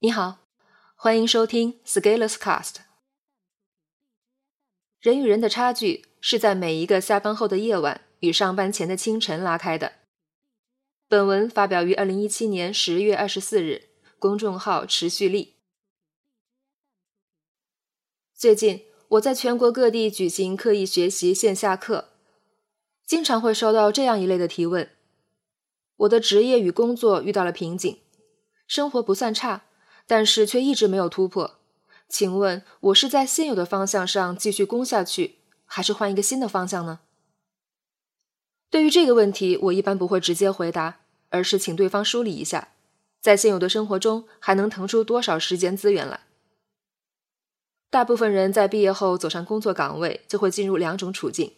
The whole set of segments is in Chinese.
你好，欢迎收听 Scaleless Cast。人与人的差距是在每一个下班后的夜晚与上班前的清晨拉开的。本文发表于二零一七年十月二十四日，公众号持续力。最近我在全国各地举行刻意学习线下课，经常会收到这样一类的提问：我的职业与工作遇到了瓶颈，生活不算差。但是却一直没有突破，请问我是在现有的方向上继续攻下去，还是换一个新的方向呢？对于这个问题，我一般不会直接回答，而是请对方梳理一下，在现有的生活中还能腾出多少时间资源来。大部分人在毕业后走上工作岗位，就会进入两种处境：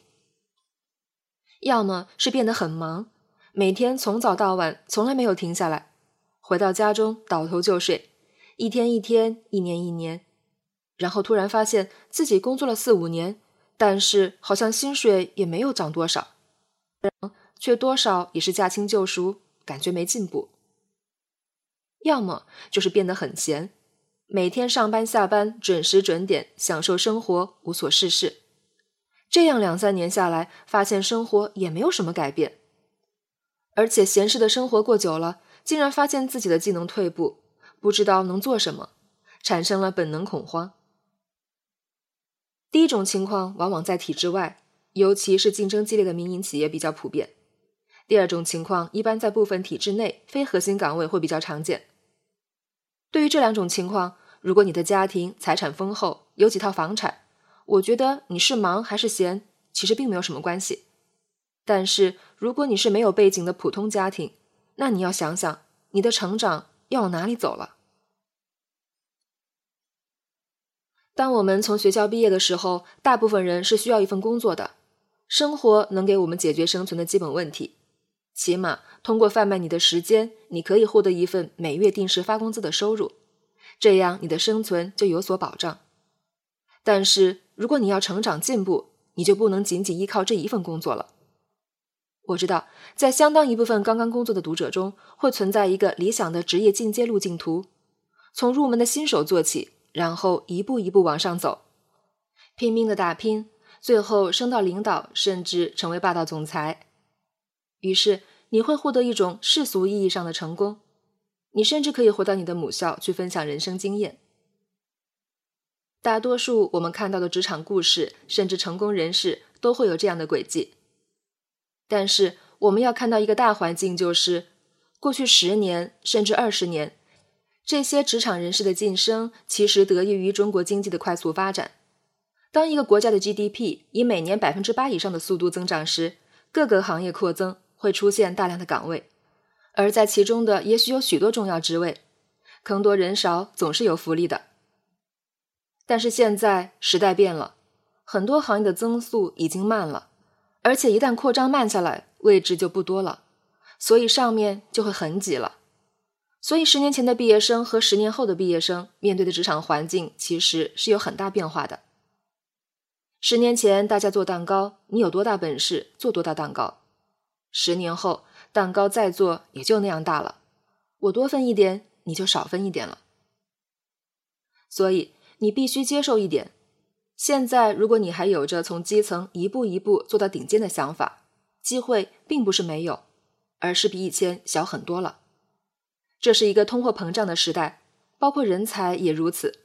要么是变得很忙，每天从早到晚从来没有停下来，回到家中倒头就睡。一天一天，一年一年，然后突然发现自己工作了四五年，但是好像薪水也没有涨多少，却多少也是驾轻就熟，感觉没进步。要么就是变得很闲，每天上班下班准时准点，享受生活，无所事事。这样两三年下来，发现生活也没有什么改变，而且闲适的生活过久了，竟然发现自己的技能退步。不知道能做什么，产生了本能恐慌。第一种情况往往在体制外，尤其是竞争激烈的民营企业比较普遍。第二种情况一般在部分体制内非核心岗位会比较常见。对于这两种情况，如果你的家庭财产丰厚，有几套房产，我觉得你是忙还是闲，其实并没有什么关系。但是如果你是没有背景的普通家庭，那你要想想你的成长。要往哪里走了？当我们从学校毕业的时候，大部分人是需要一份工作的，生活能给我们解决生存的基本问题，起码通过贩卖你的时间，你可以获得一份每月定时发工资的收入，这样你的生存就有所保障。但是如果你要成长进步，你就不能仅仅依靠这一份工作了。我知道，在相当一部分刚刚工作的读者中，会存在一个理想的职业进阶路径图：从入门的新手做起，然后一步一步往上走，拼命的打拼，最后升到领导，甚至成为霸道总裁。于是你会获得一种世俗意义上的成功，你甚至可以回到你的母校去分享人生经验。大多数我们看到的职场故事，甚至成功人士，都会有这样的轨迹。但是我们要看到一个大环境，就是过去十年甚至二十年，这些职场人士的晋升其实得益于中国经济的快速发展。当一个国家的 GDP 以每年百分之八以上的速度增长时，各个行业扩增会出现大量的岗位，而在其中的也许有许多重要职位，坑多人少总是有福利的。但是现在时代变了，很多行业的增速已经慢了。而且一旦扩张慢下来，位置就不多了，所以上面就会很挤了。所以十年前的毕业生和十年后的毕业生面对的职场环境其实是有很大变化的。十年前大家做蛋糕，你有多大本事做多大蛋糕；十年后蛋糕再做也就那样大了，我多分一点你就少分一点了。所以你必须接受一点。现在，如果你还有着从基层一步一步做到顶尖的想法，机会并不是没有，而是比以前小很多了。这是一个通货膨胀的时代，包括人才也如此。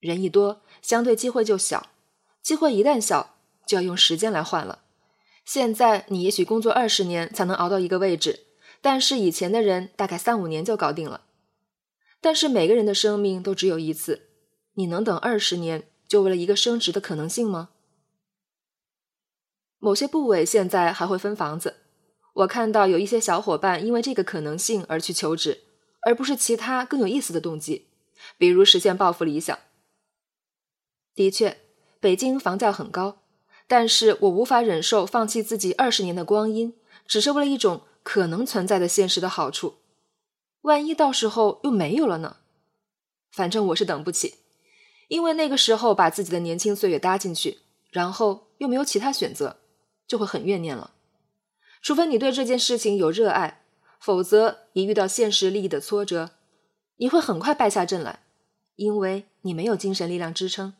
人一多，相对机会就小，机会一旦小，就要用时间来换了。现在你也许工作二十年才能熬到一个位置，但是以前的人大概三五年就搞定了。但是每个人的生命都只有一次，你能等二十年？就为了一个升职的可能性吗？某些部委现在还会分房子，我看到有一些小伙伴因为这个可能性而去求职，而不是其他更有意思的动机，比如实现抱负理想。的确，北京房价很高，但是我无法忍受放弃自己二十年的光阴，只是为了一种可能存在的现实的好处。万一到时候又没有了呢？反正我是等不起。因为那个时候把自己的年轻岁月搭进去，然后又没有其他选择，就会很怨念了。除非你对这件事情有热爱，否则一遇到现实利益的挫折，你会很快败下阵来，因为你没有精神力量支撑。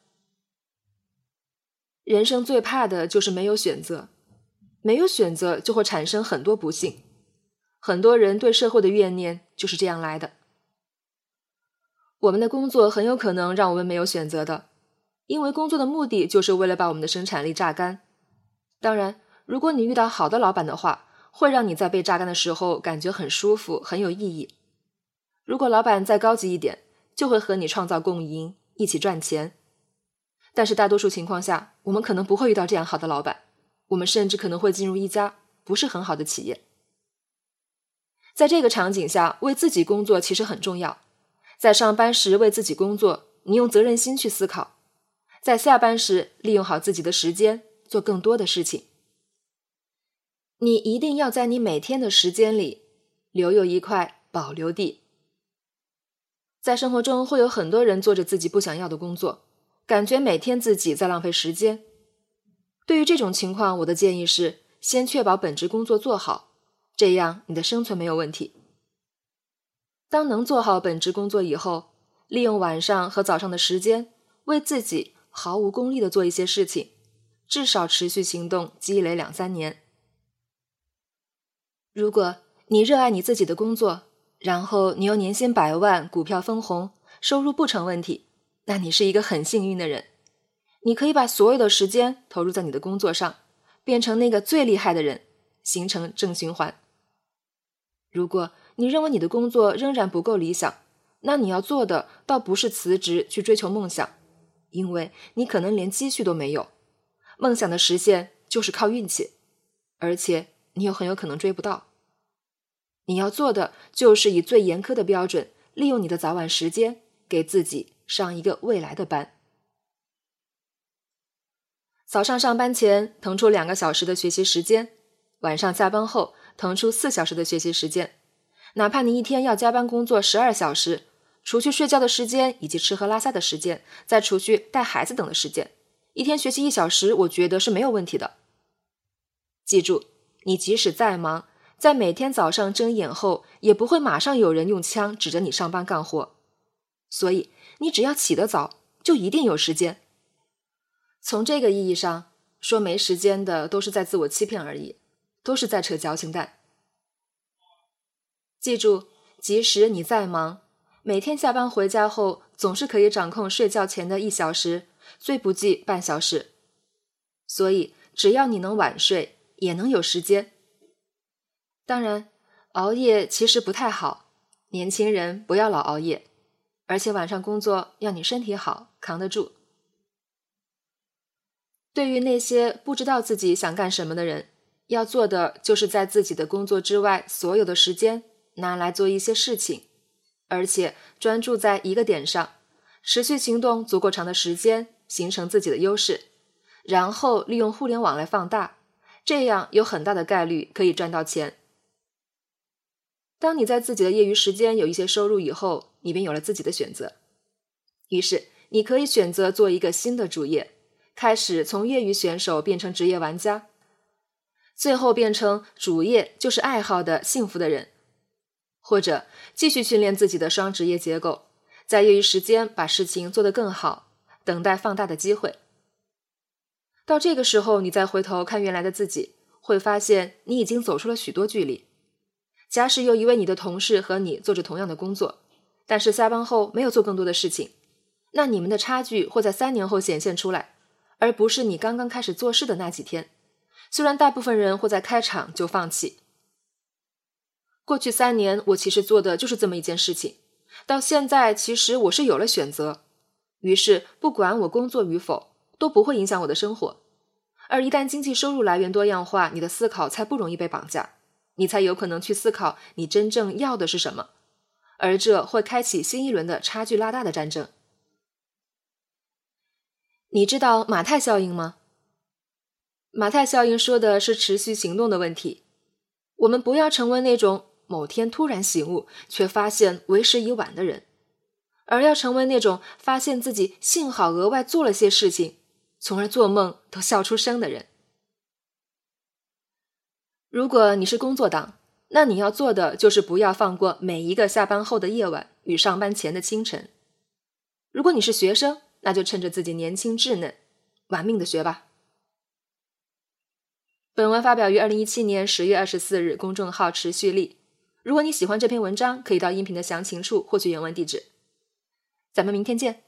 人生最怕的就是没有选择，没有选择就会产生很多不幸。很多人对社会的怨念就是这样来的。我们的工作很有可能让我们没有选择的，因为工作的目的就是为了把我们的生产力榨干。当然，如果你遇到好的老板的话，会让你在被榨干的时候感觉很舒服，很有意义。如果老板再高级一点，就会和你创造共赢，一起赚钱。但是大多数情况下，我们可能不会遇到这样好的老板，我们甚至可能会进入一家不是很好的企业。在这个场景下，为自己工作其实很重要。在上班时为自己工作，你用责任心去思考；在下班时利用好自己的时间，做更多的事情。你一定要在你每天的时间里留有一块保留地。在生活中，会有很多人做着自己不想要的工作，感觉每天自己在浪费时间。对于这种情况，我的建议是先确保本职工作做好，这样你的生存没有问题。当能做好本职工作以后，利用晚上和早上的时间，为自己毫无功利的做一些事情，至少持续行动积累两三年。如果你热爱你自己的工作，然后你又年薪百万、股票分红、收入不成问题，那你是一个很幸运的人。你可以把所有的时间投入在你的工作上，变成那个最厉害的人，形成正循环。如果，你认为你的工作仍然不够理想，那你要做的倒不是辞职去追求梦想，因为你可能连积蓄都没有。梦想的实现就是靠运气，而且你又很有可能追不到。你要做的就是以最严苛的标准，利用你的早晚时间，给自己上一个未来的班。早上上班前腾出两个小时的学习时间，晚上下班后腾出四小时的学习时间。哪怕你一天要加班工作十二小时，除去睡觉的时间以及吃喝拉撒的时间，再除去带孩子等的时间，一天学习一小时，我觉得是没有问题的。记住，你即使再忙，在每天早上睁眼后，也不会马上有人用枪指着你上班干活。所以，你只要起得早，就一定有时间。从这个意义上说，没时间的都是在自我欺骗而已，都是在扯矫情蛋。记住，即使你再忙，每天下班回家后，总是可以掌控睡觉前的一小时，最不济半小时。所以，只要你能晚睡，也能有时间。当然，熬夜其实不太好，年轻人不要老熬夜，而且晚上工作要你身体好，扛得住。对于那些不知道自己想干什么的人，要做的就是在自己的工作之外，所有的时间。拿来做一些事情，而且专注在一个点上，持续行动足够长的时间，形成自己的优势，然后利用互联网来放大，这样有很大的概率可以赚到钱。当你在自己的业余时间有一些收入以后，你便有了自己的选择。于是，你可以选择做一个新的主业，开始从业余选手变成职业玩家，最后变成主业就是爱好的幸福的人。或者继续训练自己的双职业结构，在业余时间把事情做得更好，等待放大的机会。到这个时候，你再回头看原来的自己，会发现你已经走出了许多距离。假使有一位你的同事和你做着同样的工作，但是下班后没有做更多的事情，那你们的差距会在三年后显现出来，而不是你刚刚开始做事的那几天。虽然大部分人会在开场就放弃。过去三年，我其实做的就是这么一件事情。到现在，其实我是有了选择，于是不管我工作与否，都不会影响我的生活。而一旦经济收入来源多样化，你的思考才不容易被绑架，你才有可能去思考你真正要的是什么，而这会开启新一轮的差距拉大的战争。你知道马太效应吗？马太效应说的是持续行动的问题。我们不要成为那种。某天突然醒悟，却发现为时已晚的人，而要成为那种发现自己幸好额外做了些事情，从而做梦都笑出声的人。如果你是工作党，那你要做的就是不要放过每一个下班后的夜晚与上班前的清晨。如果你是学生，那就趁着自己年轻稚嫩，玩命的学吧。本文发表于二零一七年十月二十四日，公众号持续力。如果你喜欢这篇文章，可以到音频的详情处获取原文地址。咱们明天见。